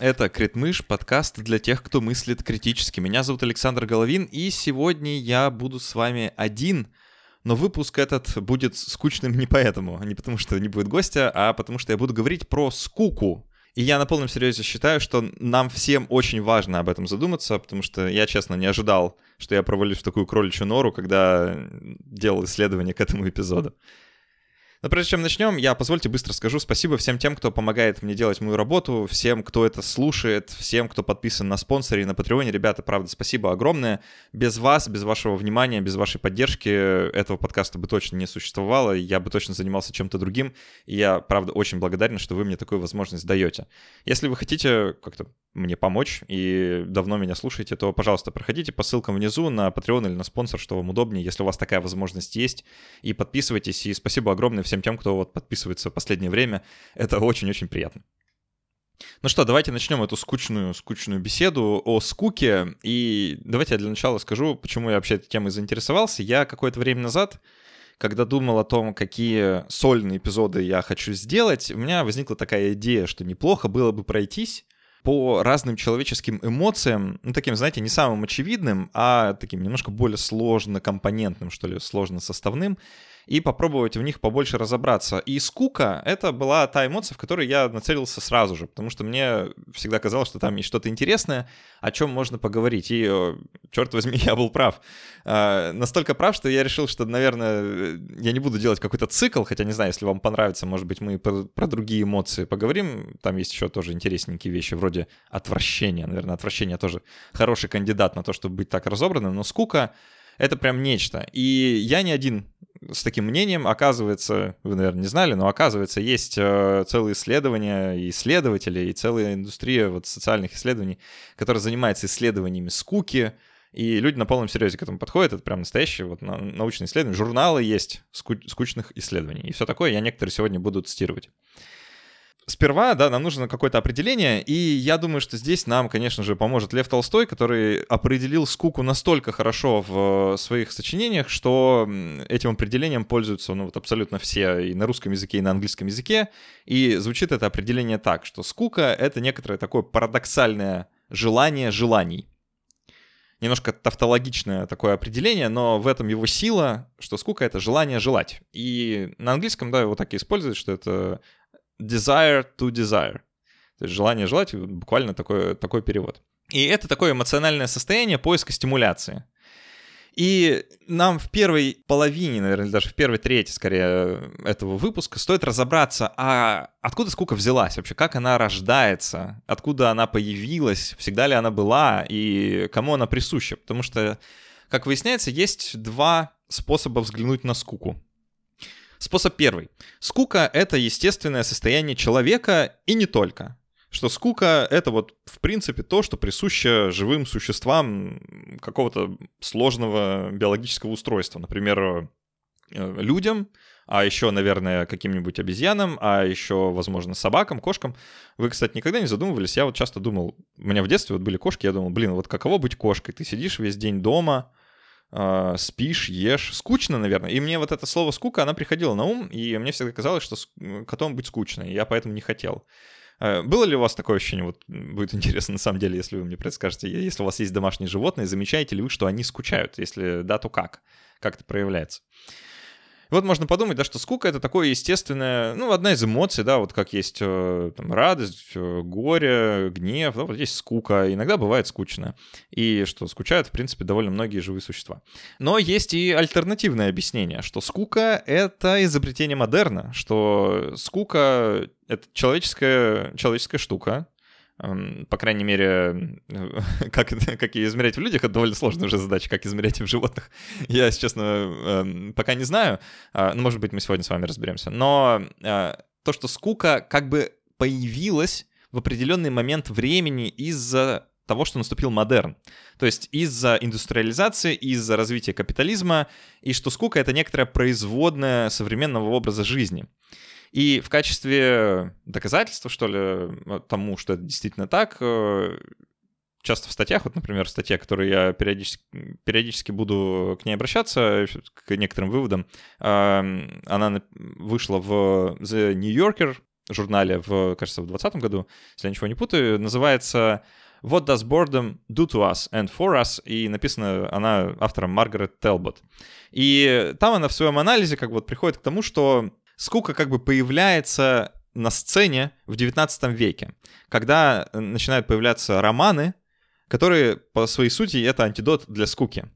Это Критмыш, подкаст для тех, кто мыслит критически. Меня зовут Александр Головин, и сегодня я буду с вами один, но выпуск этот будет скучным не поэтому, не потому что не будет гостя, а потому что я буду говорить про скуку. И я на полном серьезе считаю, что нам всем очень важно об этом задуматься, потому что я, честно, не ожидал, что я провалюсь в такую кроличью нору, когда делал исследование к этому эпизоду. Но прежде чем начнем, я позвольте быстро скажу спасибо всем тем, кто помогает мне делать мою работу, всем, кто это слушает, всем, кто подписан на спонсоре и на Патреоне. Ребята, правда, спасибо огромное. Без вас, без вашего внимания, без вашей поддержки этого подкаста бы точно не существовало, я бы точно занимался чем-то другим. И я, правда, очень благодарен, что вы мне такую возможность даете. Если вы хотите как-то мне помочь и давно меня слушаете, то, пожалуйста, проходите по ссылкам внизу на Patreon или на спонсор, что вам удобнее, если у вас такая возможность есть. И подписывайтесь. И спасибо огромное всем тем, кто вот подписывается в последнее время. Это очень-очень приятно. Ну что, давайте начнем эту скучную, скучную беседу о скуке. И давайте я для начала скажу, почему я вообще этой темой заинтересовался. Я какое-то время назад, когда думал о том, какие сольные эпизоды я хочу сделать, у меня возникла такая идея, что неплохо было бы пройтись по разным человеческим эмоциям, ну, таким, знаете, не самым очевидным, а таким немножко более сложно компонентным, что ли, сложно составным, и попробовать в них побольше разобраться. И скука — это была та эмоция, в которой я нацелился сразу же, потому что мне всегда казалось, что там есть что-то интересное, о чем можно поговорить. И, черт возьми, я был прав. А, настолько прав, что я решил, что, наверное, я не буду делать какой-то цикл, хотя не знаю, если вам понравится, может быть, мы про, про другие эмоции поговорим. Там есть еще тоже интересненькие вещи, вроде отвращения. Наверное, отвращение тоже хороший кандидат на то, чтобы быть так разобранным, но скука — это прям нечто. И я не один с таким мнением, оказывается, вы, наверное, не знали, но оказывается, есть э, целые исследования и исследователи, и целая индустрия вот социальных исследований, которая занимается исследованиями скуки, и люди на полном серьезе к этому подходят, это прям настоящие вот научные исследования, журналы есть скучных исследований, и все такое. Я некоторые сегодня буду цитировать сперва, да, нам нужно какое-то определение, и я думаю, что здесь нам, конечно же, поможет Лев Толстой, который определил скуку настолько хорошо в своих сочинениях, что этим определением пользуются, ну, вот абсолютно все и на русском языке, и на английском языке, и звучит это определение так, что скука — это некоторое такое парадоксальное желание желаний. Немножко тавтологичное такое определение, но в этом его сила, что скука — это желание желать. И на английском, да, его так и используют, что это desire to desire. То есть желание желать, буквально такой, такой перевод. И это такое эмоциональное состояние поиска стимуляции. И нам в первой половине, наверное, даже в первой трети, скорее, этого выпуска стоит разобраться, а откуда скука взялась вообще, как она рождается, откуда она появилась, всегда ли она была и кому она присуща. Потому что, как выясняется, есть два способа взглянуть на скуку. Способ первый. Скука — это естественное состояние человека и не только. Что скука — это вот, в принципе, то, что присуще живым существам какого-то сложного биологического устройства. Например, э, людям, а еще, наверное, каким-нибудь обезьянам, а еще, возможно, собакам, кошкам. Вы, кстати, никогда не задумывались? Я вот часто думал, у меня в детстве вот были кошки, я думал, блин, вот каково быть кошкой? Ты сидишь весь день дома, э, спишь, ешь. Скучно, наверное. И мне вот это слово «скука», она приходила на ум, и мне всегда казалось, что котом быть скучно, и я поэтому не хотел. Э, было ли у вас такое ощущение? Вот будет интересно, на самом деле, если вы мне предскажете, если у вас есть домашние животные, замечаете ли вы, что они скучают? Если да, то как? Как это проявляется? Вот можно подумать, да, что скука — это такое естественное, ну, одна из эмоций, да, вот как есть э, там, радость, э, горе, гнев, да, вот есть скука, иногда бывает скучно, и что скучают, в принципе, довольно многие живые существа. Но есть и альтернативное объяснение, что скука — это изобретение модерна, что скука — это человеческая, человеческая штука, по крайней мере, как, как ее измерять в людях, это довольно сложная уже задача, как измерять в животных. Я, если честно, эм, пока не знаю. А, ну, может быть, мы сегодня с вами разберемся. Но а, то, что скука как бы появилась в определенный момент времени из-за того, что наступил модерн. То есть из-за индустриализации, из-за развития капитализма, и что скука — это некоторая производная современного образа жизни. И в качестве доказательства, что ли, тому, что это действительно так, э, часто в статьях, вот, например, статья, которую я периодически, периодически буду к ней обращаться, к некоторым выводам, она вышла в The New Yorker, журнале в, кажется, в 2020 году, если я ничего не путаю, называется What does boredom do to us and for us? И написана она автором Маргарет Телбот. И там она в своем анализе как бы вот приходит к тому, что скука как бы появляется на сцене в 19 веке, когда начинают появляться романы, которые по своей сути это антидот для скуки.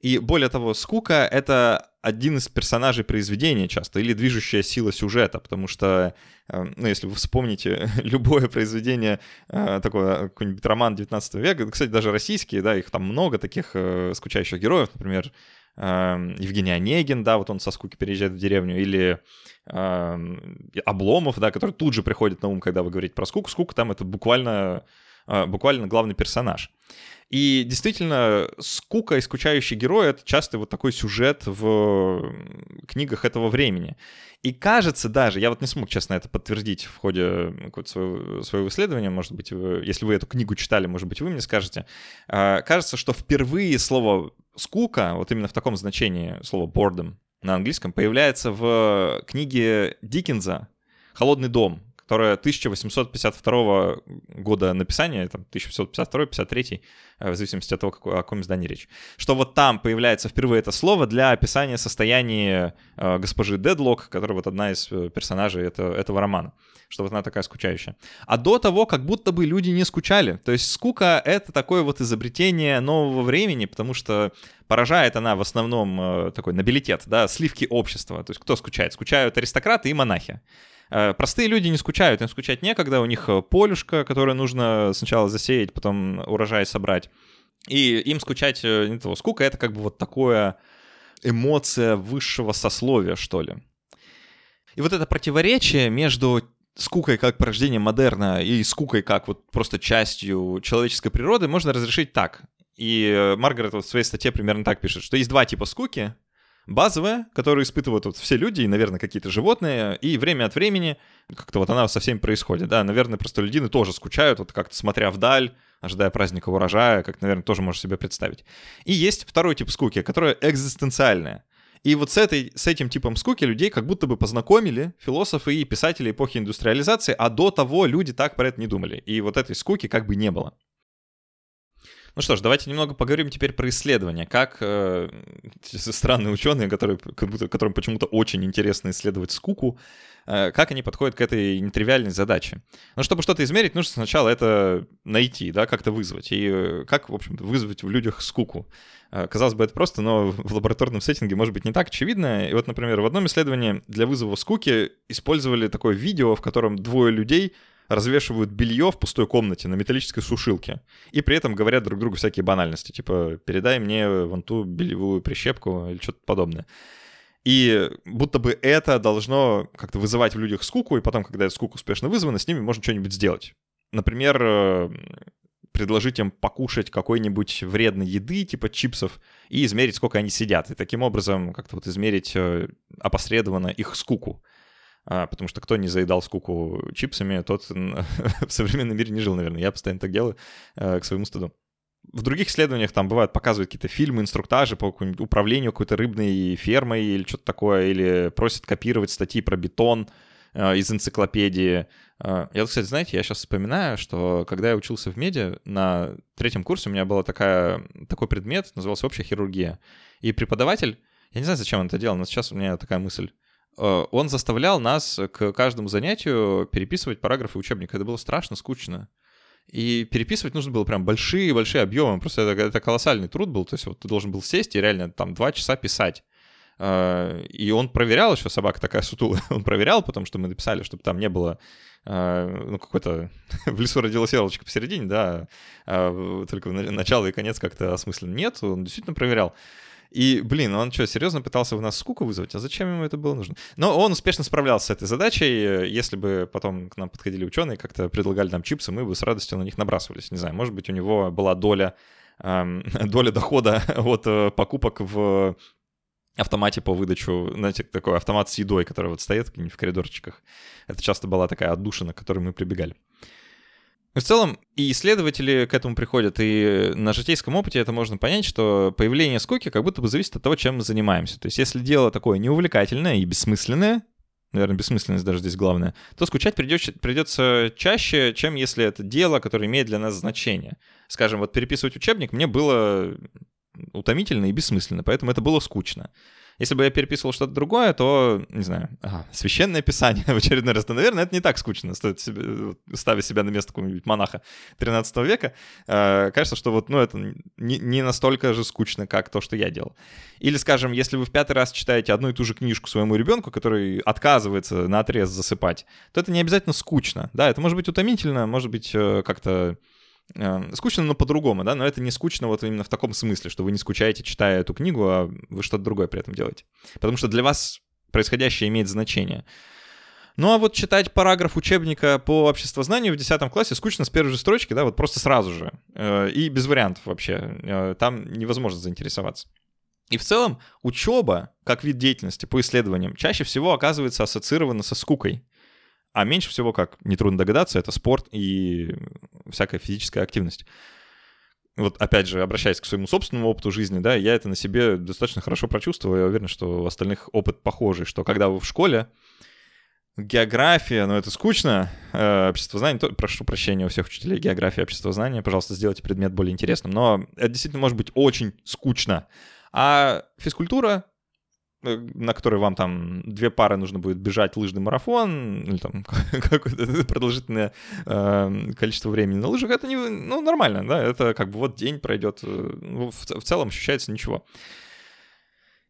И более того, скука — это один из персонажей произведения часто, или движущая сила сюжета, потому что, э, ну, если вы вспомните любое произведение, э, такое, какой-нибудь роман 19 века, кстати, даже российские, да, их там много таких э, скучающих героев, например, Евгений Онегин, да, вот он со скуки переезжает в деревню, или Обломов, да, который тут же приходит на ум, когда вы говорите про скуку. Скука там это буквально, буквально главный персонаж. И действительно, скука и скучающий герой — это часто вот такой сюжет в книгах этого времени. И кажется даже, я вот не смог, честно, это подтвердить в ходе своего, своего исследования, может быть, вы, если вы эту книгу читали, может быть, вы мне скажете, а, кажется, что впервые слово «скука», вот именно в таком значении слово «boredom» на английском, появляется в книге Диккенза «Холодный дом», которая 1852 года написания, там 1852-53, э, в зависимости от того, о каком издании речь, что вот там появляется впервые это слово для описания состояния э, госпожи Дедлок, которая вот одна из э, персонажей этого, этого романа, что вот она такая скучающая. А до того как будто бы люди не скучали. То есть скука — это такое вот изобретение нового времени, потому что поражает она в основном такой нобилитет, да, сливки общества. То есть кто скучает? Скучают аристократы и монахи. Э, простые люди не скучают, им скучать некогда, у них э, полюшка, которое нужно сначала засеять, потом урожай собрать. И им скучать э, не того. Скука — это как бы вот такое эмоция высшего сословия, что ли. И вот это противоречие между скукой как порождением модерна и скукой как вот просто частью человеческой природы можно разрешить так. И Маргарет вот в своей статье примерно так пишет, что есть два типа скуки базовая, которую испытывают вот все люди и, наверное, какие-то животные, и время от времени как-то вот она со всеми происходит, да, наверное, простолюдины тоже скучают, вот как-то смотря вдаль, ожидая праздника урожая, как, наверное, тоже можешь себе представить. И есть второй тип скуки, которая экзистенциальная. И вот с, этой, с этим типом скуки людей как будто бы познакомили философы и писатели эпохи индустриализации, а до того люди так про это не думали. И вот этой скуки как бы не было. Ну что ж, давайте немного поговорим теперь про исследования. Как э, странные ученые, которые, которым почему-то очень интересно исследовать скуку, э, как они подходят к этой нетривиальной задаче. Но чтобы что-то измерить, нужно сначала это найти, да, как-то вызвать. И э, как, в общем вызвать в людях скуку. Э, казалось бы, это просто, но в лабораторном сеттинге может быть не так очевидно. И вот, например, в одном исследовании для вызова скуки использовали такое видео, в котором двое людей развешивают белье в пустой комнате на металлической сушилке. И при этом говорят друг другу всякие банальности, типа «передай мне вон ту бельевую прищепку» или что-то подобное. И будто бы это должно как-то вызывать в людях скуку, и потом, когда эта скука успешно вызвана, с ними можно что-нибудь сделать. Например, э, предложить им покушать какой-нибудь вредной еды, типа чипсов, и измерить, сколько они сидят. И таким образом как-то вот измерить э, опосредованно их скуку. А, потому что кто не заедал скуку чипсами, тот в современном мире не жил, наверное. Я постоянно так делаю э, к своему стыду. В других исследованиях там бывают показывают какие-то фильмы, инструктажи по управлению какой-то рыбной фермой или что-то такое, или просят копировать статьи про бетон э, из энциклопедии. Э, я, кстати, знаете, я сейчас вспоминаю, что когда я учился в меди, на третьем курсе у меня был такой предмет, назывался общая хирургия. И преподаватель, я не знаю, зачем он это делал, но сейчас у меня такая мысль. Э, он заставлял нас к каждому занятию переписывать параграфы учебника. Это было страшно скучно. И переписывать нужно было прям большие-большие объемы. Просто это, это колоссальный труд был. То есть вот ты должен был сесть и реально там два часа писать. Э, и он проверял еще, собака такая сутулая, он проверял, потому что мы написали, чтобы там не было э, ну, какой-то в лесу родилась елочка посередине, да, а только начало и конец как-то осмысленно. Нет, он действительно проверял. И, блин, он что, серьезно пытался в нас скуку вызвать? А зачем ему это было нужно? Но он успешно справлялся с этой задачей. Если бы потом к нам подходили ученые, как-то предлагали нам чипсы, мы бы с радостью на них набрасывались. Не знаю, может быть, у него была доля, эм, доля дохода от э, покупок в автомате по выдачу, знаете, такой автомат с едой, который вот стоит в коридорчиках. Это часто была такая отдушина, к которой мы прибегали. В целом, и исследователи к этому приходят, и на житейском опыте это можно понять, что появление скуки как будто бы зависит от того, чем мы занимаемся. То есть, если дело такое неувлекательное и бессмысленное, наверное, бессмысленность даже здесь главная, то скучать придется, придется чаще, чем если это дело, которое имеет для нас значение. Скажем, вот переписывать учебник мне было утомительно и бессмысленно, поэтому это было скучно. Если бы я переписывал что-то другое, то, не знаю, ага, священное писание в очередной раз, то, наверное, это не так скучно, стоит себе, ставя себя на место какого-нибудь монаха 13 века. Э, кажется, что вот, ну, это не, не настолько же скучно, как то, что я делал. Или, скажем, если вы в пятый раз читаете одну и ту же книжку своему ребенку, который отказывается на отрез засыпать, то это не обязательно скучно. Да, это может быть утомительно, может быть э, как-то скучно, но по-другому, да, но это не скучно вот именно в таком смысле, что вы не скучаете, читая эту книгу, а вы что-то другое при этом делаете. Потому что для вас происходящее имеет значение. Ну а вот читать параграф учебника по обществознанию в 10 классе скучно с первой же строчки, да, вот просто сразу же. Э, и без вариантов вообще. Э, там невозможно заинтересоваться. И в целом учеба, как вид деятельности по исследованиям, чаще всего оказывается ассоциирована со скукой. А меньше всего, как нетрудно догадаться, это спорт и всякая физическая активность. Вот опять же, обращаясь к своему собственному опыту жизни, да, я это на себе достаточно хорошо прочувствовал. Я уверен, что у остальных опыт похожий, что когда вы в школе, география, ну это скучно, э, общество знания, то, прошу прощения у всех учителей географии, общество знания, пожалуйста, сделайте предмет более интересным, но это действительно может быть очень скучно. А физкультура, на который вам там две пары нужно будет бежать лыжный марафон, или там какое-то продолжительное э, количество времени на лыжах, это не, ну, нормально, да, это как бы вот день пройдет, э, ну, в, целом ощущается ничего.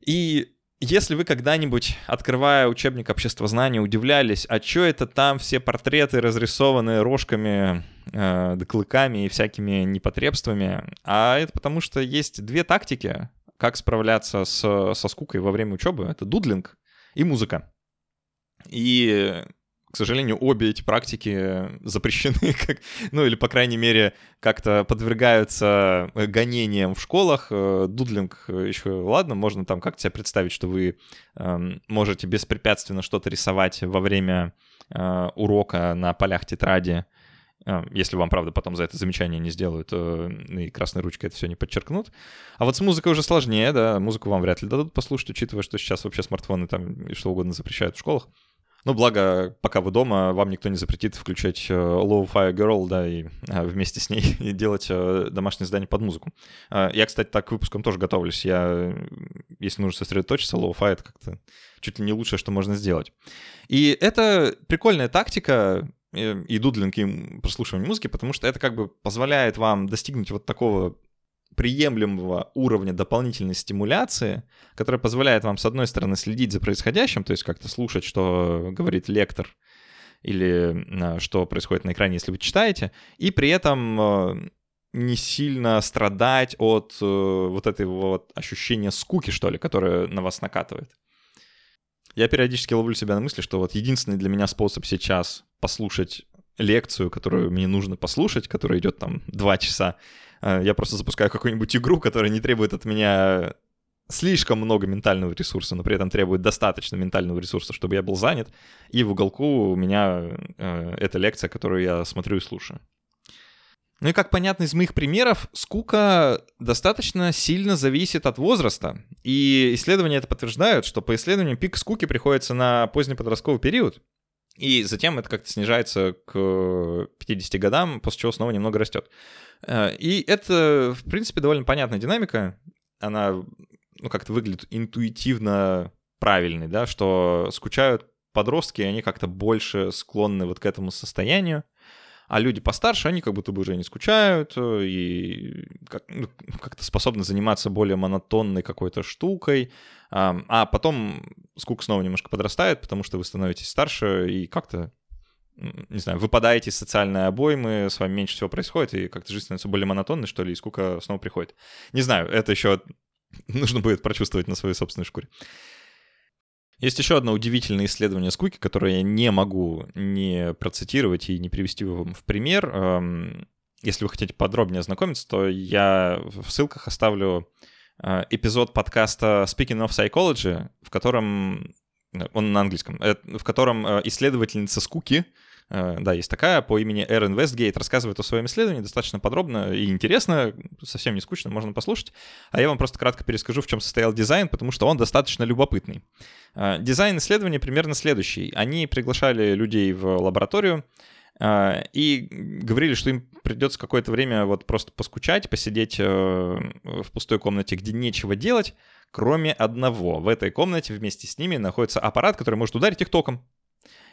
И если вы когда-нибудь, открывая учебник обществознания, удивлялись, а что это там все портреты разрисованные рожками, э, клыками и всякими непотребствами, а это потому что есть две тактики, как справляться с, со скукой во время учебы, это дудлинг и музыка. И, к сожалению, обе эти практики запрещены, как, ну или, по крайней мере, как-то подвергаются гонениям в школах. Э, дудлинг еще, ладно, можно там как-то себе представить, что вы э, можете беспрепятственно что-то рисовать во время э, урока на полях тетради, если вам, правда, потом за это замечание не сделают э, и красной ручкой это все не подчеркнут. А вот с музыкой уже сложнее, да, музыку вам вряд ли дадут послушать, учитывая, что сейчас вообще смартфоны там и что угодно запрещают в школах. Ну, благо, пока вы дома, вам никто не запретит включать э, Low Fire Girl, да, и э, вместе с ней и делать домашнее задание под музыку. А, я, кстати, так к выпускам тоже готовлюсь. Я, если нужно сосредоточиться, Low Fire — это как-то чуть ли не лучшее, что можно сделать. И это прикольная тактика, Э, и дудлинг, и прослушивание музыки, потому что это как бы позволяет вам достигнуть вот такого приемлемого уровня дополнительной стимуляции, которая позволяет вам, с одной стороны, следить за происходящим, то есть как-то слушать, что говорит лектор, или э, что происходит на экране, если вы читаете, и при этом э, не сильно страдать от вот этого вот ощущения скуки, что ли, которое на вас накатывает. Я периодически ловлю себя на мысли, что вот единственный для меня способ сейчас послушать лекцию, которую мне нужно послушать, которая идет там два часа, э, я просто запускаю какую-нибудь игру, которая не требует от меня слишком много ментального ресурса, но при этом требует достаточно ментального ресурса, чтобы я был занят. И в уголку у меня э, эта лекция, которую я смотрю и слушаю. Ну и как понятно из моих примеров, скука достаточно сильно зависит от возраста. И исследования это подтверждают, что по исследованиям пик скуки приходится на поздний подростковый период. И затем это как-то снижается к 50 годам, после чего снова немного растет. Э, и это, в принципе, довольно понятная динамика. Она ну, как-то выглядит интуитивно правильной, да, что скучают подростки, и они как-то больше склонны вот к этому состоянию а люди постарше, они как будто бы уже не скучают э, и ну, как-то способны заниматься более монотонной какой-то штукой, а потом скука снова немножко подрастает, потому что вы становитесь старше и как-то не знаю, выпадаете из социальной обоймы, с вами меньше всего происходит, и как-то жизнь становится более монотонной, что ли, и скука снова приходит. Не знаю, это еще нужно будет прочувствовать на своей собственной шкуре. Есть еще одно удивительное исследование скуки, которое я не могу не процитировать и не привести вам в пример. Эм, если вы хотите подробнее ознакомиться, то я в ссылках оставлю э, эпизод подкаста Speaking of Psychology, в котором он на английском, э, в котором э, исследовательница скуки э, да, есть такая, по имени Эрен Вестгейт, рассказывает о своем исследовании достаточно подробно и интересно, совсем не скучно, можно послушать. А я вам просто кратко перескажу, в чем состоял дизайн, потому что он достаточно любопытный. Э, дизайн исследования примерно следующий. Они приглашали людей в лабораторию, и говорили, что им придется какое-то время вот просто поскучать, посидеть в пустой комнате, где нечего делать, кроме одного. В этой комнате вместе с ними находится аппарат, который может ударить их током.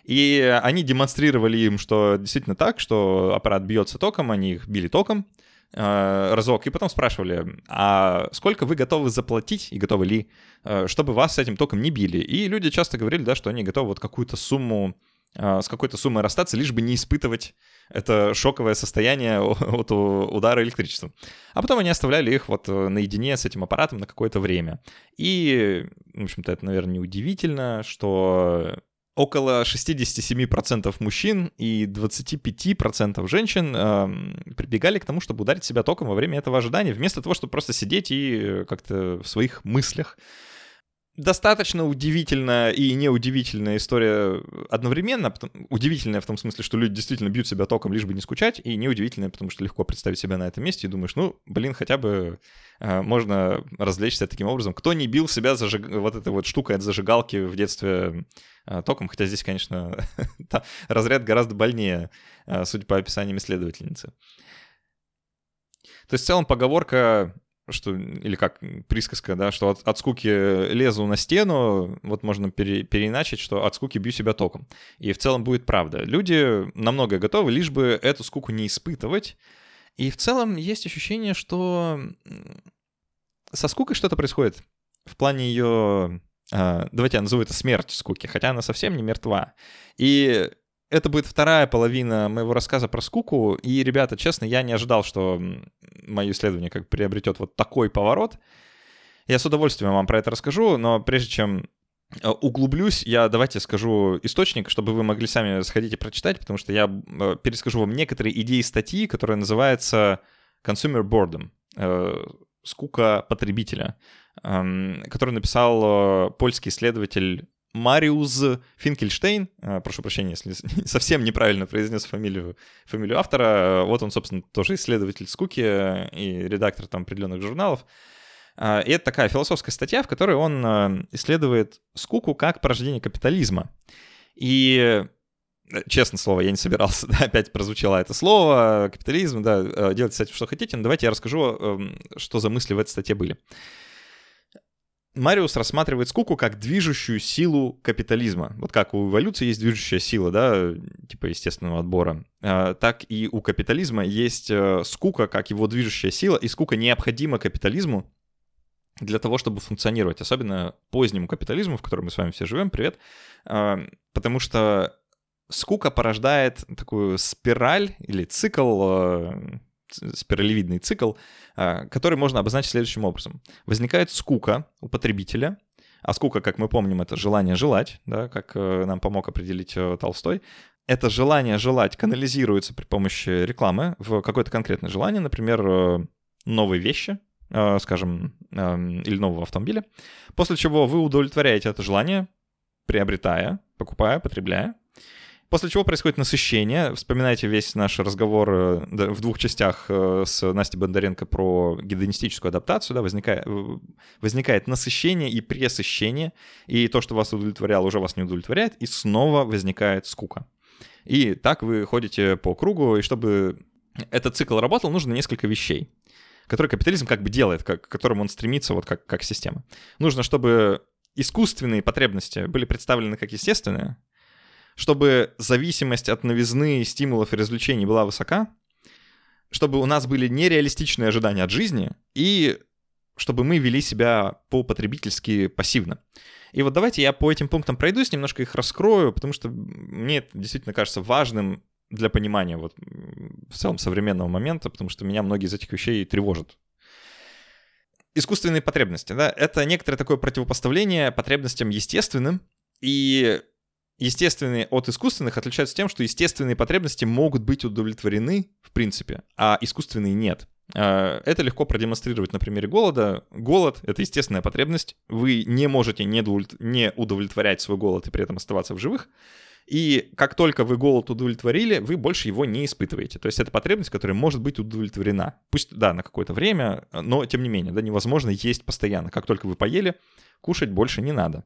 И они демонстрировали им, что действительно так, что аппарат бьется током, они их били током э, разок, и потом спрашивали, а сколько вы готовы заплатить, и готовы ли, э, чтобы вас с этим током не били. И люди часто говорили, да, что они готовы вот какую-то сумму а, с какой-то суммой расстаться, лишь бы не испытывать это шоковое состояние от удара электричеством. А потом они оставляли их вот э, наедине с этим аппаратом на какое-то время. И, в общем-то, это, наверное, неудивительно, что около 67% мужчин и 25% женщин э, прибегали к тому, чтобы ударить себя током во время этого ожидания, вместо того, чтобы просто сидеть и как-то в своих мыслях достаточно удивительная и неудивительная история одновременно. Удивительная в том смысле, что люди действительно бьют себя током, лишь бы не скучать, и неудивительная, потому что легко представить себя на этом месте и думаешь, ну, блин, хотя бы э, можно развлечься таким образом. Кто не бил себя зажиг... вот этой вот штукой от зажигалки в детстве э, током, хотя здесь, конечно, разряд гораздо больнее, э, судя по описаниям исследовательницы. То есть в целом поговорка что, или как присказка, да, что от, от скуки лезу на стену, вот можно пере, переиначить, что от скуки бью себя током. И в целом будет правда. Люди намного готовы, лишь бы эту скуку не испытывать. И в целом есть ощущение, что со скукой что-то происходит в плане ее... А, давайте я назову это смерть скуки, хотя она совсем не мертва. И это будет вторая половина моего рассказа про скуку. И, ребята, честно, я не ожидал, что мое исследование как приобретет вот такой поворот. Я с удовольствием вам про это расскажу, но прежде чем э, углублюсь, я давайте скажу источник, чтобы вы могли сами сходить и прочитать, потому что я э, перескажу вам некоторые идеи статьи, которая называется Consumer Boredom, э, скука потребителя, эм, который написал польский исследователь Мариус Финкельштейн, а, прошу прощения, если совсем неправильно произнес фамилию, фамилию автора, вот он, собственно, тоже исследователь скуки и редактор там определенных журналов. И это такая философская статья, в которой он исследует скуку как порождение капитализма. И честно слово, я не собирался, да, опять прозвучало это слово, капитализм, да, делайте с что хотите, но давайте я расскажу, что за мысли в этой статье были. Мариус рассматривает скуку как движущую силу капитализма. Вот как у эволюции есть движущая сила, да, типа естественного отбора, а, так и у капитализма есть э, скука как его движущая сила, и скука необходима капитализму для того, чтобы функционировать, особенно позднему капитализму, в котором мы с вами все живем, привет, а, потому что скука порождает такую спираль или цикл э, спиралевидный цикл, а, который можно обозначить следующим образом. Возникает скука у потребителя, а скука, как мы помним, это желание желать, да, как э, нам помог определить э, Толстой. Это желание желать канализируется при помощи рекламы в какое-то конкретное желание, например, э, новые вещи, скажем, эм, или нового автомобиля, после чего вы удовлетворяете это желание, приобретая, покупая, потребляя, После чего происходит насыщение. Вспоминайте весь наш разговор э, в двух частях э, с Настей Бондаренко про гедонистическую адаптацию. Да, возникает, возникает насыщение и пресыщение. И то, что вас удовлетворяло, уже вас не удовлетворяет. И снова возникает скука. И так вы ходите по кругу. И чтобы этот цикл работал, нужно несколько вещей которые капитализм как бы делает, как, к которым он стремится вот как, как система. Нужно, чтобы искусственные потребности были представлены как естественные, чтобы зависимость от новизны, стимулов и развлечений была высока, чтобы у нас были нереалистичные ожидания от жизни и чтобы мы вели себя по-потребительски пассивно. И вот давайте я по этим пунктам пройдусь, немножко их раскрою, потому что мне это действительно кажется важным для понимания вот в целом современного момента, потому что меня многие из этих вещей тревожат. Искусственные потребности, да, это некоторое такое противопоставление потребностям естественным, и естественные от искусственных отличаются тем, что естественные потребности могут быть удовлетворены в принципе, а искусственные нет. А, это легко продемонстрировать на примере голода. Голод — это естественная потребность. Вы не можете не удовлетворять свой голод и при этом оставаться в живых. И как только вы голод удовлетворили, вы больше его не испытываете. То есть это потребность, которая может быть удовлетворена. Пусть, да, на какое-то время, но тем не менее, да, невозможно есть постоянно. Как только вы поели, кушать больше не надо.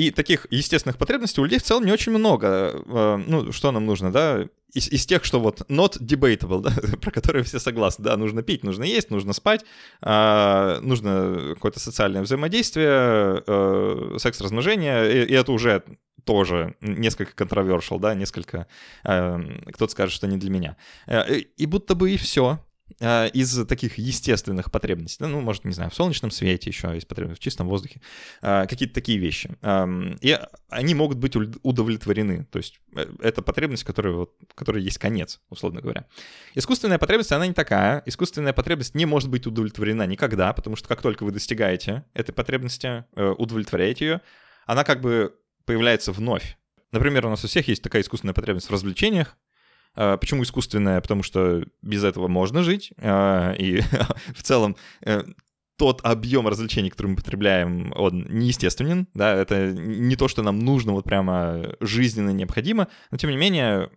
И таких естественных потребностей у людей в целом не очень много. Э, ну, что нам нужно, да? Из, из тех, что вот not debatable, да, про которые все согласны. Да, нужно пить, нужно есть, нужно спать, э, нужно какое-то социальное взаимодействие, э, секс-размножение, и, и это уже тоже несколько controversial, да, несколько... Э, кто-то скажет, что не для меня. Э, и будто бы и все. А, из таких естественных потребностей, ну, может, не знаю, в солнечном свете еще есть потребность, в чистом воздухе, а, какие-то такие вещи. И они могут быть удовлетворены, то есть э, это потребность, которая, вот, которая есть конец, условно говоря. Искусственная потребность, она не такая. Искусственная потребность не может быть удовлетворена никогда, потому что как только вы достигаете этой потребности, э, удовлетворяете ее, она как бы появляется вновь. Например, у нас у всех есть такая искусственная потребность в развлечениях, почему искусственная? Потому что без этого можно жить, а, и в целом э, тот объем развлечений, который мы потребляем, он неестественен, да, это не то, что нам нужно, вот прямо жизненно необходимо, но тем не менее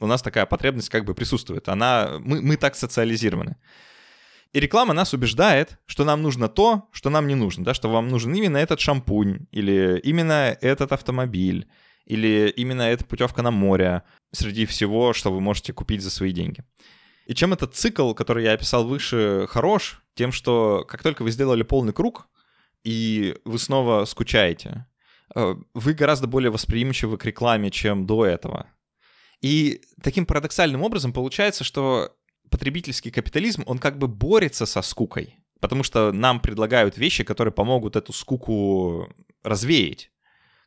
у нас такая потребность как бы присутствует, она, мы, мы так социализированы. И реклама нас убеждает, что нам нужно то, что нам не нужно, да, что вам нужен именно этот шампунь или именно этот автомобиль, или именно эта путевка на море среди всего, что вы можете купить за свои деньги. И чем этот цикл, который я описал выше, хорош? Тем, что как только вы сделали полный круг, и вы снова скучаете, э, вы гораздо более восприимчивы к рекламе, чем до этого. И таким парадоксальным образом получается, что потребительский капитализм, он как бы борется со скукой, потому что нам предлагают вещи, которые помогут эту скуку развеять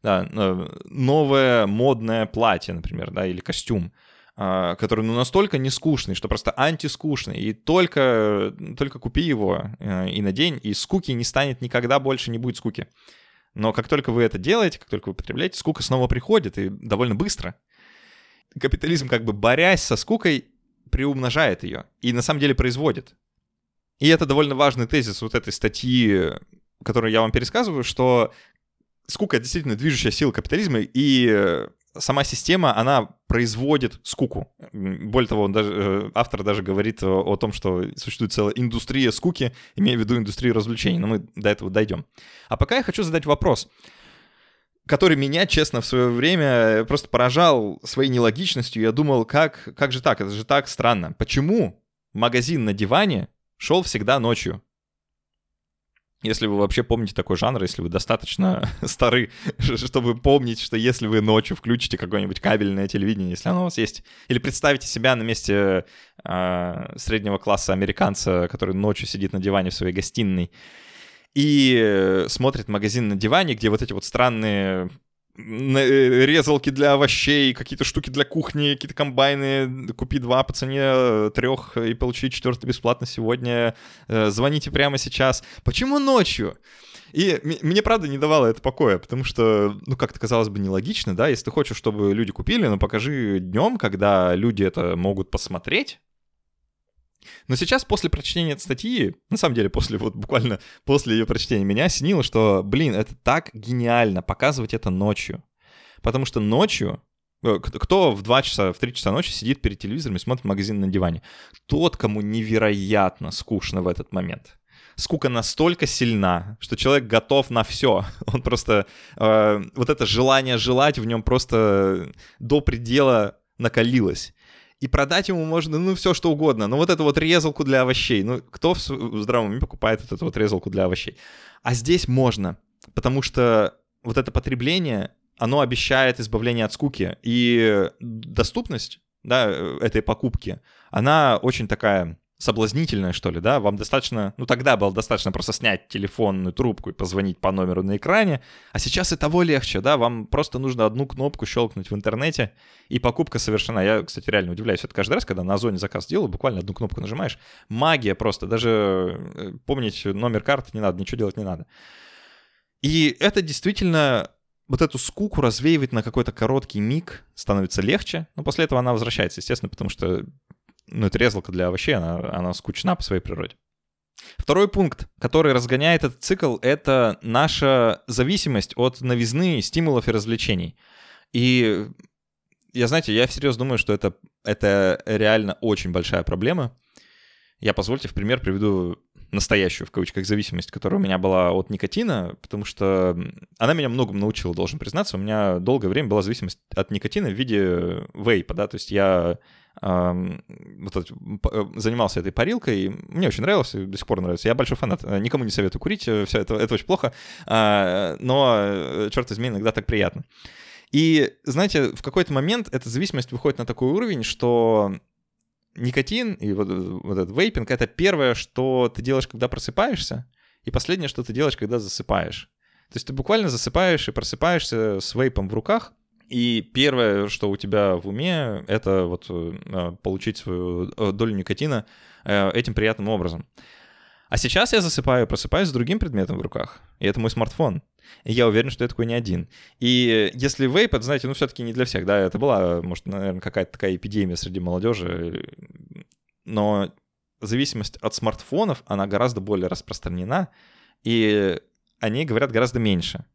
да, э, новое модное платье, например, да, или костюм, а, который ну, настолько не скучный, что просто антискучный, и только, только купи его э, и надень, и скуки не станет никогда больше, не будет скуки. Но как только вы это делаете, как только вы потребляете, скука снова приходит, и довольно быстро. Капитализм, как бы борясь со скукой, приумножает ее, и на самом деле производит. И это довольно важный тезис вот этой статьи, которую я вам пересказываю, что скука — это действительно движущая сила капитализма, и э, сама система, она производит скуку. Более того, он даже, э, автор даже говорит о, том, что существует целая индустрия скуки, имея в виду индустрию развлечений, но мы до этого дойдем. А пока я хочу задать вопрос, который меня, честно, в свое время просто поражал своей нелогичностью. Я думал, как, как же так? Это же так странно. Почему магазин на диване шел всегда ночью? Если вы вообще помните такой жанр, если вы достаточно стары, чтобы помнить, что если вы ночью включите какое-нибудь кабельное телевидение, если оно у вас есть, или представите себя на месте э, среднего класса американца, который ночью сидит на диване в своей гостиной и смотрит магазин на диване, где вот эти вот странные Э, резалки для овощей, какие-то штуки для кухни, какие-то комбайны, купи два по цене э, трех и получи четвертый бесплатно сегодня, э, звоните прямо сейчас. Почему ночью? И мне, правда, не давало это покоя, потому что, ну, как-то казалось бы нелогично, да, если ты хочешь, чтобы люди купили, ну, покажи днем, когда люди это могут посмотреть, но сейчас, после прочтения этой статьи, на самом деле, после вот буквально после ее прочтения, меня осенило, что, блин, это так гениально показывать это ночью. Потому что ночью э, кто в 2 часа, в 3 часа ночи сидит перед телевизором и смотрит магазин на диване? Тот, кому невероятно скучно в этот момент. Скука настолько сильна, что человек готов на все. Он просто... Э, вот это желание желать в нем просто до предела накалилось и продать ему можно, ну, все что угодно. Ну, вот эту вот резалку для овощей. Ну, кто в здравом уме покупает вот эту вот резалку для овощей? А здесь можно, потому что вот это потребление, оно обещает избавление от скуки. И доступность, да, э, этой покупки, она очень такая соблазнительное, что ли, да, вам достаточно, ну тогда было достаточно просто снять телефонную трубку и позвонить по номеру на экране, а сейчас и того легче, да, вам просто нужно одну кнопку щелкнуть в интернете, и покупка совершена. Я, кстати, реально удивляюсь, это каждый раз, когда на Озоне заказ делаю, буквально одну кнопку нажимаешь, магия просто, даже э, помнить номер карты не надо, ничего делать не надо. И это действительно вот эту скуку развеивает на какой-то короткий миг, становится легче, но после этого она возвращается, естественно, потому что ну, это для овощей, она, она скучна по своей природе. Второй пункт, который разгоняет этот цикл, это наша зависимость от новизны, стимулов и развлечений. И я, знаете, я всерьез думаю, что это, это реально очень большая проблема. Я, позвольте, в пример приведу настоящую, в кавычках, зависимость, которая у меня была от никотина, потому что она меня многому научила, должен признаться. У меня долгое время была зависимость от никотина в виде вейпа, да, то есть я вот, занимался этой парилкой, мне очень нравилось, до сих пор нравится. Я большой фанат, никому не советую курить, э, все это, это очень плохо, э, но, э, черт возьми, иногда так приятно. И, знаете, в какой-то момент эта зависимость выходит на такой уровень, что никотин и вот, вот этот вейпинг — это первое, что ты делаешь, когда просыпаешься, и последнее, что ты делаешь, когда засыпаешь. То есть ты буквально засыпаешь и просыпаешься с вейпом в руках, и первое, что у тебя в уме, это вот э, получить свою э, долю никотина э, этим приятным образом. А сейчас я засыпаю, просыпаюсь с другим предметом в руках, и это мой смартфон. И я уверен, что я такой не один. И если вейп, это, знаете, ну, все-таки не для всех, да, это была, может, наверное, какая-то такая эпидемия среди молодежи, но зависимость от смартфонов, она гораздо более распространена, и о ней говорят гораздо меньше.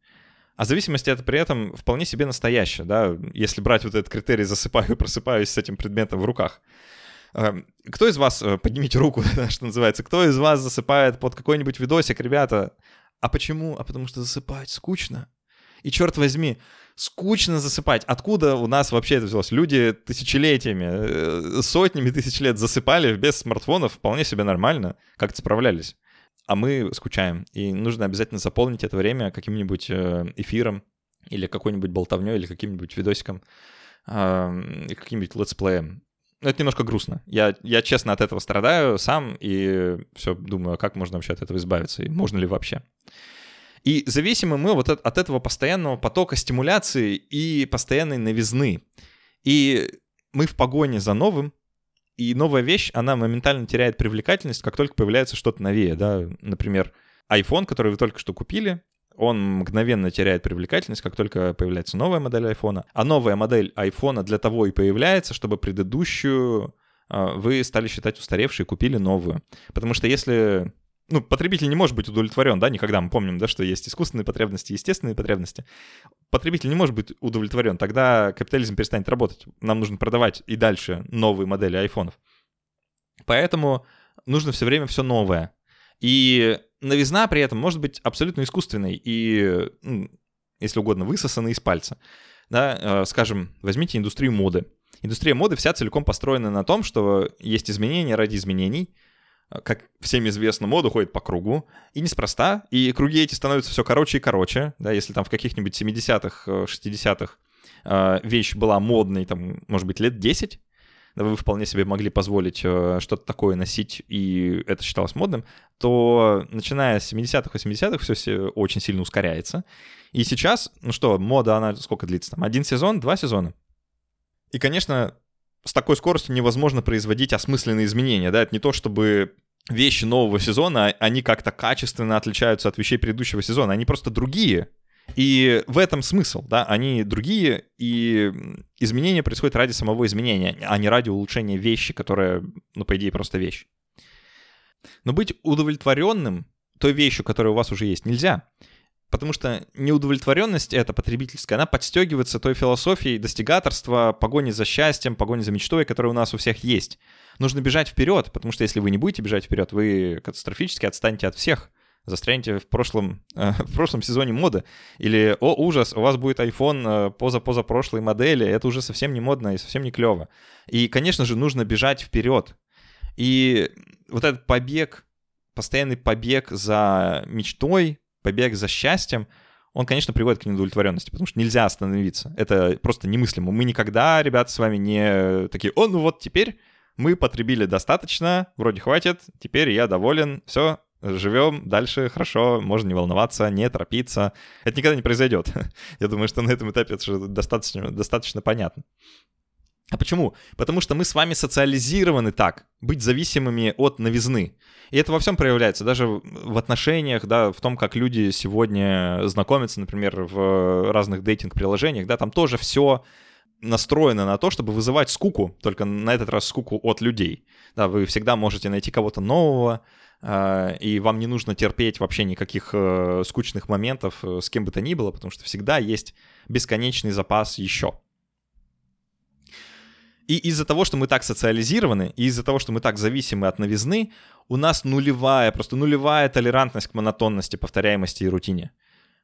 А зависимость это при этом вполне себе настоящая, да, если брать вот этот критерий «засыпаю и просыпаюсь с этим предметом в руках». Эм, кто из вас, э, поднимите руку, что называется, кто из вас засыпает под какой-нибудь видосик, ребята? А почему? А потому что засыпать скучно. И черт возьми, скучно засыпать. Откуда у нас вообще это взялось? Люди тысячелетиями, э, сотнями тысяч лет засыпали без смартфонов вполне себе нормально, как-то справлялись. А мы скучаем. И нужно обязательно заполнить это время каким-нибудь э, эфиром или какой-нибудь болтовней, или каким-нибудь видосиком, каким-нибудь летсплеем это немножко грустно. Я, я честно от этого страдаю сам и все думаю, а как можно вообще от этого избавиться и можно ли вообще. И зависимы мы вот от, от этого постоянного потока стимуляции и постоянной новизны. И мы в погоне за новым, и новая вещь, она моментально теряет привлекательность, как только появляется что-то новее, да, например, iPhone, который вы только что купили, он мгновенно теряет привлекательность, как только появляется новая модель айфона. А новая модель айфона для того и появляется, чтобы предыдущую а, вы стали считать устаревшей и купили новую. Потому что если ну, потребитель не может быть удовлетворен, да, никогда. Мы помним, да, что есть искусственные потребности, естественные потребности. Потребитель не может быть удовлетворен, тогда капитализм перестанет работать. Нам нужно продавать и дальше новые модели айфонов. Поэтому нужно все время все новое. И новизна при этом может быть абсолютно искусственной и, ну, если угодно, высосанной из пальца. Да, э, скажем, возьмите индустрию моды. Индустрия моды вся целиком построена на том, что есть изменения ради изменений, как всем известно, мода ходит по кругу, и неспроста, и круги эти становятся все короче и короче, да, если там в каких-нибудь 70-х, 60-х э, вещь была модной, там, может быть, лет 10, вы вполне себе могли позволить э, что-то такое носить, и это считалось модным, то начиная с 70-х, 80-х все очень сильно ускоряется. И сейчас, ну что, мода, она сколько длится там? Один сезон, два сезона? И, конечно, с такой скоростью невозможно производить осмысленные изменения, да, это не то, чтобы вещи нового сезона, они как-то качественно отличаются от вещей предыдущего сезона, они просто другие, и в этом смысл, да, они другие, и изменения происходят ради самого изменения, а не ради улучшения вещи, которая, ну, по идее, просто вещь. Но быть удовлетворенным той вещью, которая у вас уже есть, нельзя. Потому что неудовлетворенность эта потребительская, она подстегивается той философией достигаторства, погони за счастьем, погони за мечтой, которая у нас у всех есть. Нужно бежать вперед, потому что если вы не будете бежать вперед, вы катастрофически отстанете от всех застрянете в прошлом, э, в прошлом сезоне моды. Или, о, ужас, у вас будет iPhone э, поза-позапрошлой модели, это уже совсем не модно и совсем не клево. И, конечно же, нужно бежать вперед. И вот этот побег, постоянный побег за мечтой, побег за счастьем, он, конечно, приводит к неудовлетворенности, потому что нельзя остановиться. Это просто немыслимо. Мы никогда, ребята, с вами не такие, о, ну вот теперь мы потребили достаточно, вроде хватит, теперь я доволен, все, живем дальше хорошо, можно не волноваться, не торопиться. Это никогда не произойдет. Я думаю, что на этом этапе это достаточно, достаточно понятно. А почему? Потому что мы с вами социализированы так, быть зависимыми от новизны. И это во всем проявляется, даже в отношениях, да, в том, как люди сегодня знакомятся, например, в разных дейтинг-приложениях, да, там тоже все настроена на то, чтобы вызывать скуку, только на этот раз скуку от людей. Да, вы всегда можете найти кого-то нового, э, и вам не нужно терпеть вообще никаких э, скучных моментов э, с кем бы то ни было, потому что всегда есть бесконечный запас еще. И из-за того, что мы так социализированы, и из-за того, что мы так зависимы от новизны, у нас нулевая, просто нулевая толерантность к монотонности, повторяемости и рутине.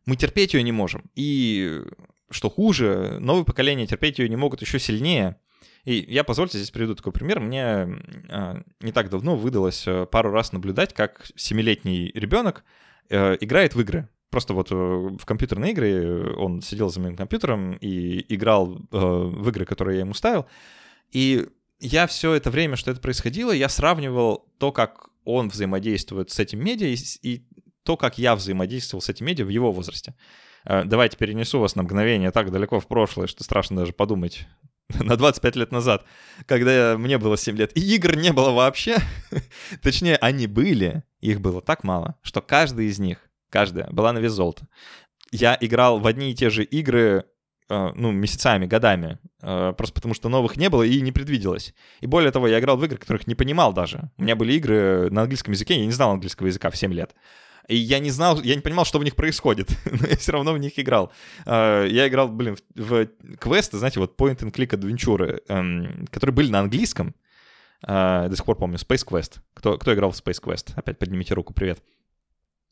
Мы терпеть ее не можем. И что хуже, новые поколения терпеть ее не могут еще сильнее. И я, позвольте, здесь приведу такой пример. Мне а, не так давно выдалось э, пару раз наблюдать, как семилетний ребенок э, играет в игры. Просто вот э, в компьютерные игры он сидел за моим компьютером и играл в игры, которые я ему ставил. И я все это время, что это происходило, я сравнивал то, как он взаимодействует с этим медиа, и, и то, как я взаимодействовал с этим медиа в его возрасте. Э, давайте перенесу вас на мгновение так далеко в прошлое, что страшно даже подумать. На 25 лет назад, когда мне было 7 лет, и игр не было вообще. Точнее, они были, их было так мало, что каждый из них, каждая, была на вес золота. Я играл в одни и те же игры ну, месяцами, годами, э, просто потому что новых не было и не предвиделось. И более того, я играл в игры, которых не понимал даже. У меня были игры на английском языке, я не знал английского языка в 7 лет. И я не знал, я не понимал, что в них происходит, но я все равно в них играл. Э, я играл, блин, в, квесты, знаете, вот point-and-click адвенчуры, эм, которые были на английском. До сих пор помню, Space Quest. Кто, кто играл в Space Quest? Опять поднимите руку, привет.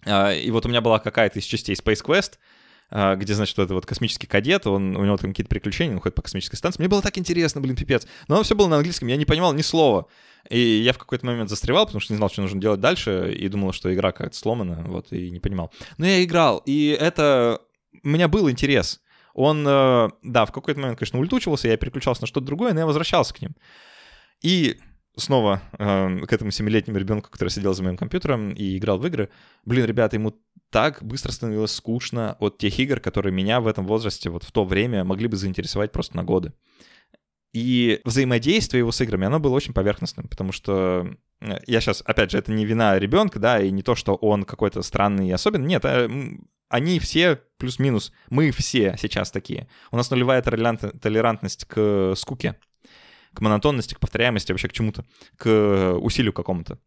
И вот у меня была какая-то из частей Space Quest, а, где, значит, вот этот вот космический кадет, он, у него там какие-то приключения, он ходит по космической станции. Мне было так интересно, блин, пипец. Но оно все было на английском, я не понимал ни слова. И я в какой-то момент застревал, потому что не знал, что нужно делать дальше, и думал, что игра как-то сломана, вот, и не понимал. Но я играл, и это... У меня был интерес. Он, э, да, в какой-то момент, конечно, улетучивался, я переключался на что-то другое, но я возвращался к ним. И снова э, к этому семилетнему ребенку, который сидел за моим компьютером и играл в игры. Блин, ребята, ему так быстро становилось скучно от тех игр, которые меня в этом возрасте, вот в то время, могли бы заинтересовать просто на годы. И взаимодействие его с играми, оно было очень поверхностным, потому что э, я сейчас, опять же, это не вина ребенка, да, и не то, что он какой-то странный и особенный. Нет, а, они все плюс-минус, мы все сейчас такие. У нас нулевая толерантность к скуке к монотонности, к повторяемости, вообще к чему-то, к усилию какому-то.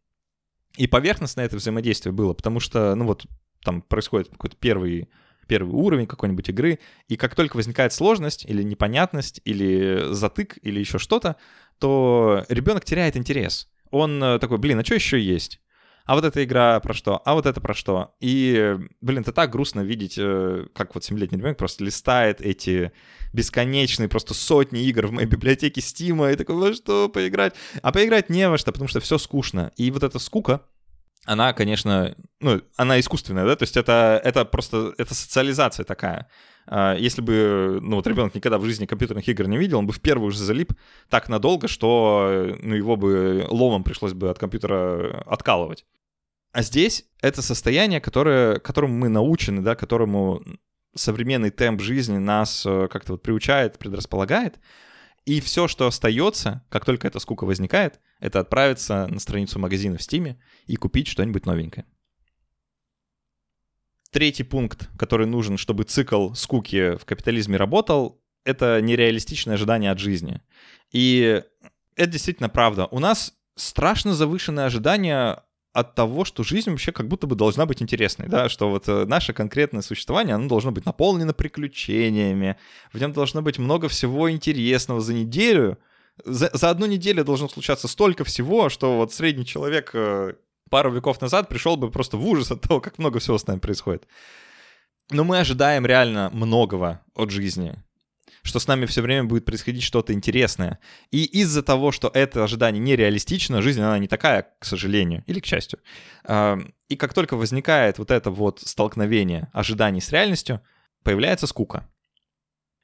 И поверхностное это взаимодействие было, потому что, ну вот, там происходит какой-то первый, первый уровень какой-нибудь игры, и как только возникает сложность или непонятность, или затык, или еще что-то, то ребенок теряет интерес. Он э, такой, блин, а что еще есть? А вот эта игра про что, а вот это про что. И, блин, это так грустно видеть, э, как вот 7-летний ребенок просто листает эти бесконечные просто сотни игр в моей библиотеке Стима и такой, во что поиграть? А поиграть не во что, потому что все скучно. И вот эта скука, она, конечно, ну, она искусственная, да, то есть это, это просто, это социализация такая. А, если бы, ну, вот ребенок никогда в жизни компьютерных игр не видел, он бы в первую же залип так надолго, что, ну, его бы ломом пришлось бы от компьютера откалывать. А здесь это состояние, которое, которому мы научены, да, которому современный темп жизни нас э, как-то вот приучает, предрасполагает. И все, что остается, как только эта скука возникает, это отправиться на страницу магазина в Стиме и купить что-нибудь новенькое. Третий пункт, который нужен, чтобы цикл скуки в капитализме работал, это нереалистичное ожидание от жизни. И это действительно правда. У нас страшно завышенные ожидания от того, что жизнь вообще как будто бы должна быть интересной, да, что вот э, наше конкретное существование, оно должно быть наполнено приключениями, в нем должно быть много всего интересного за неделю. За, за одну неделю должно случаться столько всего, что вот средний человек э, пару веков назад пришел бы просто в ужас от того, как много всего с нами происходит. Но мы ожидаем реально многого от жизни что с нами все время будет происходить что-то интересное. И из-за того, что это ожидание нереалистично, жизнь, она не такая, к сожалению, или к счастью. И как только возникает вот это вот столкновение ожиданий с реальностью, появляется скука.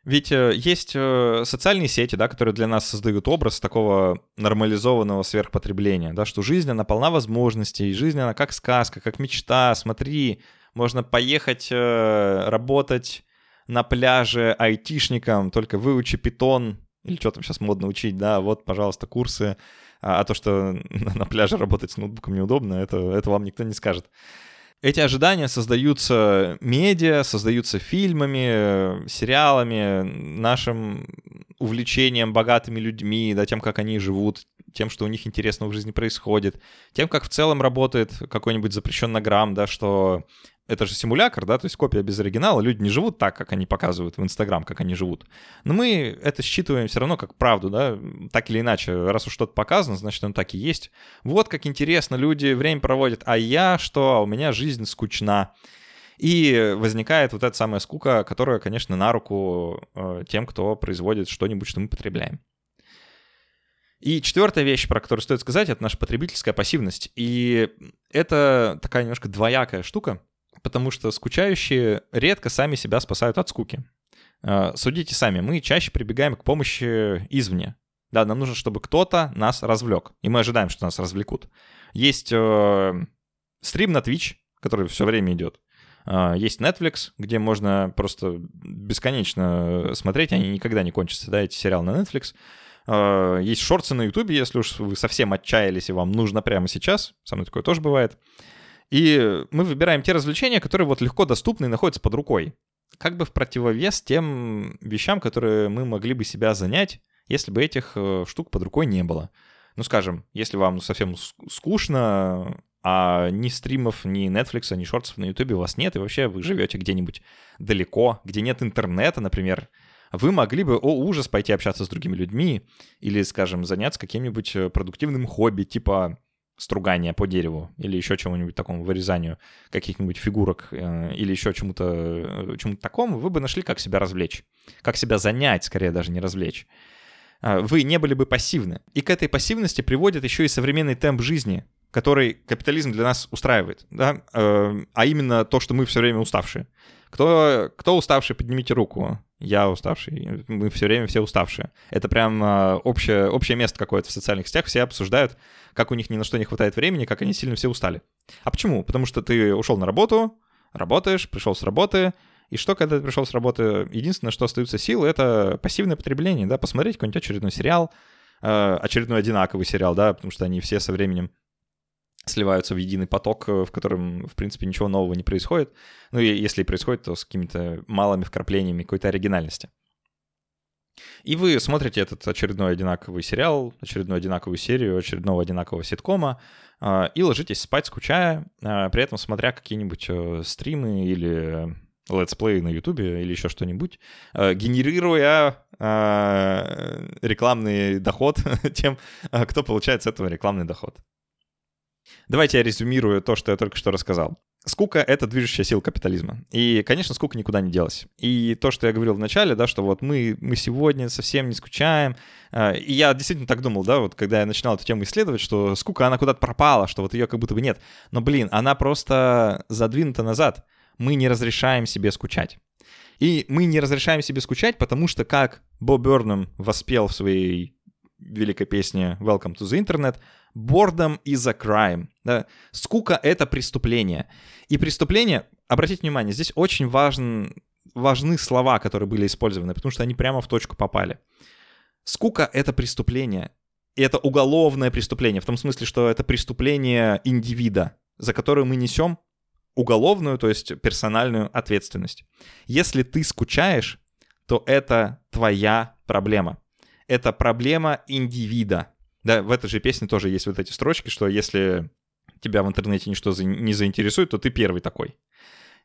Ведь э, есть э, социальные сети, да, которые для нас создают образ такого нормализованного сверхпотребления, да, что жизнь, она полна возможностей, жизнь, она как сказка, как мечта, смотри, можно поехать э, работать на пляже айтишникам, только выучи питон, или что там сейчас модно учить, да, вот, пожалуйста, курсы, а, а то, что на пляже работать с ноутбуком неудобно, это, это вам никто не скажет. эти ожидания создаются медиа, создаются фильмами, сериалами, нашим увлечением богатыми людьми, да, тем, как они живут, тем, что у них интересного в жизни происходит, тем, как в целом работает какой-нибудь запрещенный грамм, да, что это же симулятор, да, то есть копия без оригинала. Люди не живут так, как они показывают в Инстаграм, как они живут. Но мы это считываем все равно как правду, да, так или иначе. Раз уж что-то показано, значит, оно так и есть. Вот как интересно люди время проводят, а я что, а у меня жизнь скучна. И возникает вот эта самая скука, которая, конечно, на руку э, тем, кто производит что-нибудь, что мы потребляем. И четвертая вещь, про которую стоит сказать, это наша потребительская пассивность. И это такая немножко двоякая штука, потому что скучающие редко сами себя спасают от скуки. Э, судите сами, мы чаще прибегаем к помощи извне. Да, нам нужно, чтобы кто-то нас развлек, и мы ожидаем, что нас развлекут. Есть э, стрим на Twitch, который все время идет. Э, есть Netflix, где можно просто бесконечно смотреть, они никогда не кончатся, да, эти сериалы на Netflix. Э, есть шорты на YouTube, если уж вы совсем отчаялись и вам нужно прямо сейчас. Со мной такое тоже бывает. И мы выбираем те развлечения, которые вот легко доступны и находятся под рукой. Как бы в противовес тем вещам, которые мы могли бы себя занять, если бы этих э, штук под рукой не было. Ну, скажем, если вам совсем скучно, а ни стримов, ни Netflix, ни шортсов на YouTube у вас нет, и вообще вы живете где-нибудь далеко, где нет интернета, например, вы могли бы, о, ужас, пойти общаться с другими людьми или, скажем, заняться каким-нибудь э, продуктивным хобби, типа стругания по дереву или еще чему-нибудь такому, вырезанию каких-нибудь фигурок э, или еще чему-то э, чему такому, вы бы нашли, как себя развлечь. Как себя занять, скорее даже не развлечь. Э, вы не были бы пассивны. И к этой пассивности приводит еще и современный темп жизни, который капитализм для нас устраивает. Да? Э, а именно то, что мы все время уставшие. Кто, кто уставший, поднимите руку. Я уставший. Мы все время все уставшие. Это прям э, общее, общее место какое-то в социальных сетях. Все обсуждают, как у них ни на что не хватает времени, как они сильно все устали. А почему? Потому что ты ушел на работу, работаешь, пришел с работы, и что, когда ты пришел с работы, единственное, что остаются силы, это пассивное потребление, да, посмотреть какой-нибудь очередной сериал, э, очередной одинаковый сериал, да, потому что они все со временем сливаются в единый поток, э, в котором, в принципе, ничего нового не происходит. Ну и если и происходит, то с какими-то малыми вкраплениями какой-то оригинальности. И вы смотрите этот очередной одинаковый сериал, очередную одинаковую серию, очередного одинакового ситкома, э, и ложитесь спать, скучая, э, при этом смотря какие-нибудь стримы или летсплей на ютубе или еще что-нибудь, генерируя рекламный доход тем, кто получает с этого рекламный доход. Давайте я резюмирую то, что я только что рассказал. Скука — это движущая сила капитализма. И, конечно, скука никуда не делась. И то, что я говорил в начале, да, что вот мы, мы сегодня совсем не скучаем. А, и я действительно так думал, да, вот когда я начинал эту тему исследовать, что скука, она куда-то пропала, что вот ее как будто бы нет. Но, блин, она просто задвинута назад. Мы не разрешаем себе скучать. И мы не разрешаем себе скучать, потому что, как Боб Бернам воспел в своей великой песне «Welcome to the Internet», boredom is a crime. Да? Скука — это преступление. И преступление, обратите внимание, здесь очень важен, важны слова, которые были использованы, потому что они прямо в точку попали. Скука — это преступление. И это уголовное преступление, в том смысле, что это преступление индивида, за которое мы несем уголовную, то есть персональную ответственность. Если ты скучаешь, то это твоя проблема. Это проблема индивида. Да, в этой же песне тоже есть вот эти строчки, что если тебя в интернете ничто не заинтересует, то ты первый такой.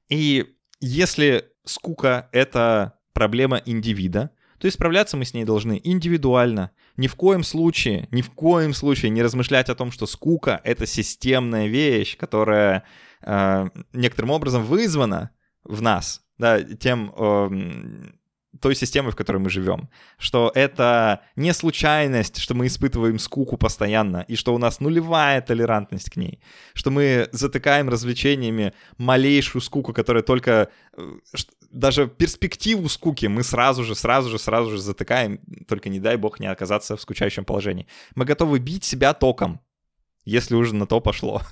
И если скука — это проблема индивида, то исправляться мы с ней должны индивидуально. Ни в коем случае, ни в коем случае не размышлять о том, что скука — это системная вещь, которая э, некоторым образом вызвана в нас, да, тем э, той системой, в которой мы живем. Что это не случайность, что мы испытываем скуку постоянно, и что у нас нулевая толерантность к ней. Что мы затыкаем развлечениями малейшую скуку, которая только... Э, даже перспективу скуки мы сразу же, сразу же, сразу же затыкаем, только не дай бог не оказаться в скучающем положении. Мы готовы бить себя током, если уже на то пошло.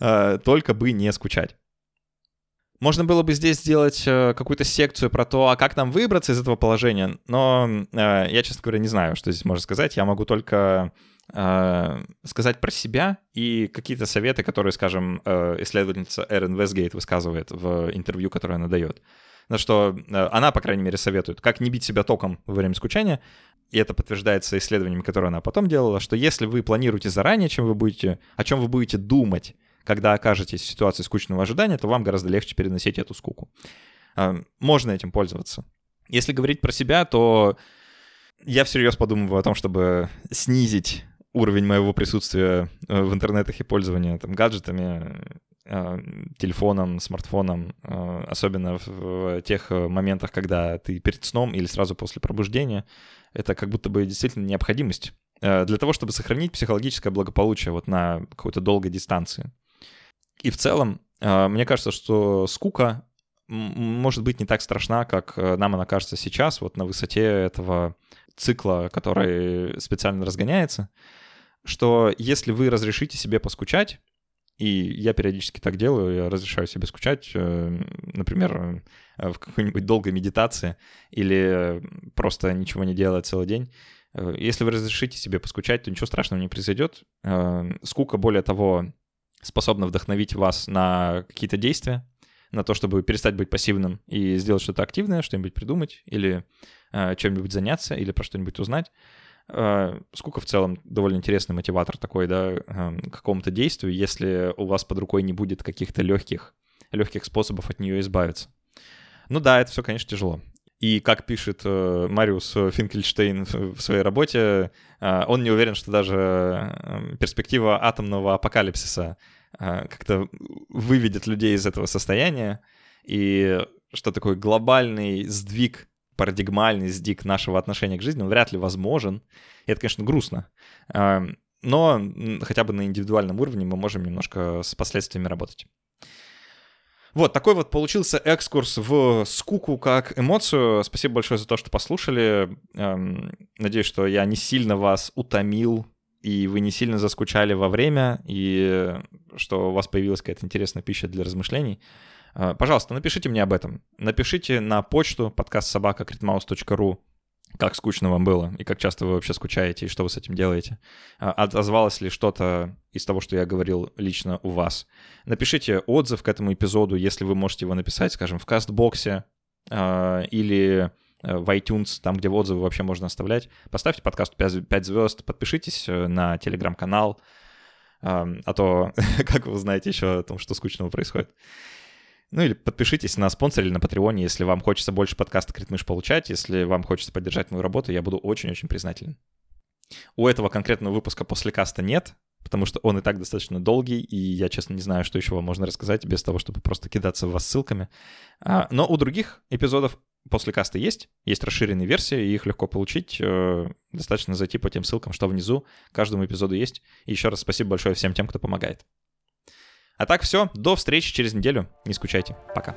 Э, только бы не скучать. Можно было бы здесь сделать э, какую-то секцию про то, а как нам выбраться из этого положения, но э, я, честно говоря, не знаю, что здесь можно сказать. Я могу только э, сказать про себя и какие-то советы, которые, скажем, исследовательница Эрен Вестгейт высказывает в интервью, которое она дает. На что она, по крайней мере, советует, как не бить себя током во время скучания, и это подтверждается исследованиями, которые она потом делала, что если вы планируете заранее, чем вы будете, о чем вы будете думать, когда окажетесь в ситуации скучного ожидания, то вам гораздо легче переносить эту скуку. Э, можно этим пользоваться. Если говорить про себя, то я всерьез подумываю о том, чтобы снизить уровень моего присутствия э, в интернетах и пользования там, гаджетами, э, телефоном, смартфоном, э, особенно в тех моментах, когда ты перед сном или сразу после пробуждения. Это как будто бы действительно необходимость для того, чтобы сохранить психологическое благополучие вот на какой-то долгой дистанции. И в целом, мне кажется, что скука может быть не так страшна, как нам она кажется сейчас, вот на высоте этого цикла, который специально разгоняется, что если вы разрешите себе поскучать, и я периодически так делаю, я разрешаю себе скучать, э, например, э, в какой-нибудь долгой медитации или просто ничего не делая целый день. Э, если вы разрешите себе поскучать, то ничего страшного не произойдет. Скука, более того, способна вдохновить вас на какие-то действия, на то, чтобы перестать быть пассивным и сделать что-то активное, что-нибудь придумать или э, чем-нибудь заняться или про что-нибудь узнать. Э, сколько в целом довольно интересный мотиватор такой, да, э, какому-то действию, если у вас под рукой не будет каких-то легких, легких способов от нее избавиться. Ну да, это все, конечно, тяжело. И как пишет э, Мариус Финкельштейн в своей работе, э, он не уверен, что даже э, перспектива атомного апокалипсиса а, как-то выведет людей из этого состояния, и что такой глобальный сдвиг, парадигмальный сдвиг нашего отношения к жизни, он вряд ли возможен. И это, конечно, грустно. А, но хотя бы на индивидуальном уровне мы можем немножко с последствиями работать. Вот, такой вот получился экскурс в скуку как эмоцию. Спасибо большое за то, что послушали. Надеюсь, что я не сильно вас утомил и вы не сильно заскучали во время, и что у вас появилась какая-то интересная пища для размышлений, а, пожалуйста, напишите мне об этом. Напишите на почту подкаст собака как скучно вам было, и как часто вы вообще скучаете, и что вы с этим делаете. А, отозвалось ли что-то из того, что я говорил лично у вас. Напишите отзыв к этому эпизоду, если вы можете его написать, скажем, в кастбоксе а, или Э, в iTunes, там, где отзывы вообще можно оставлять. Поставьте подкаст 5, 5 звезд, подпишитесь э, на телеграм-канал, а то как вы узнаете еще о том, что скучного происходит. Ну или подпишитесь на спонсор или на Патреоне, если вам хочется больше подкаста Критмыш получать, если вам хочется поддержать мою работу, я буду очень-очень признателен. У этого конкретного выпуска после каста нет, потому что он и так достаточно долгий, и я, честно, не знаю, что еще вам можно рассказать без того, чтобы просто кидаться в вас ссылками. А, но у других эпизодов после каста есть, есть расширенные версии, и их легко получить. Э, достаточно зайти по тем ссылкам, что внизу. Каждому эпизоду есть. И еще раз спасибо большое всем тем, кто помогает. А так все, до встречи через неделю. Не скучайте. Пока.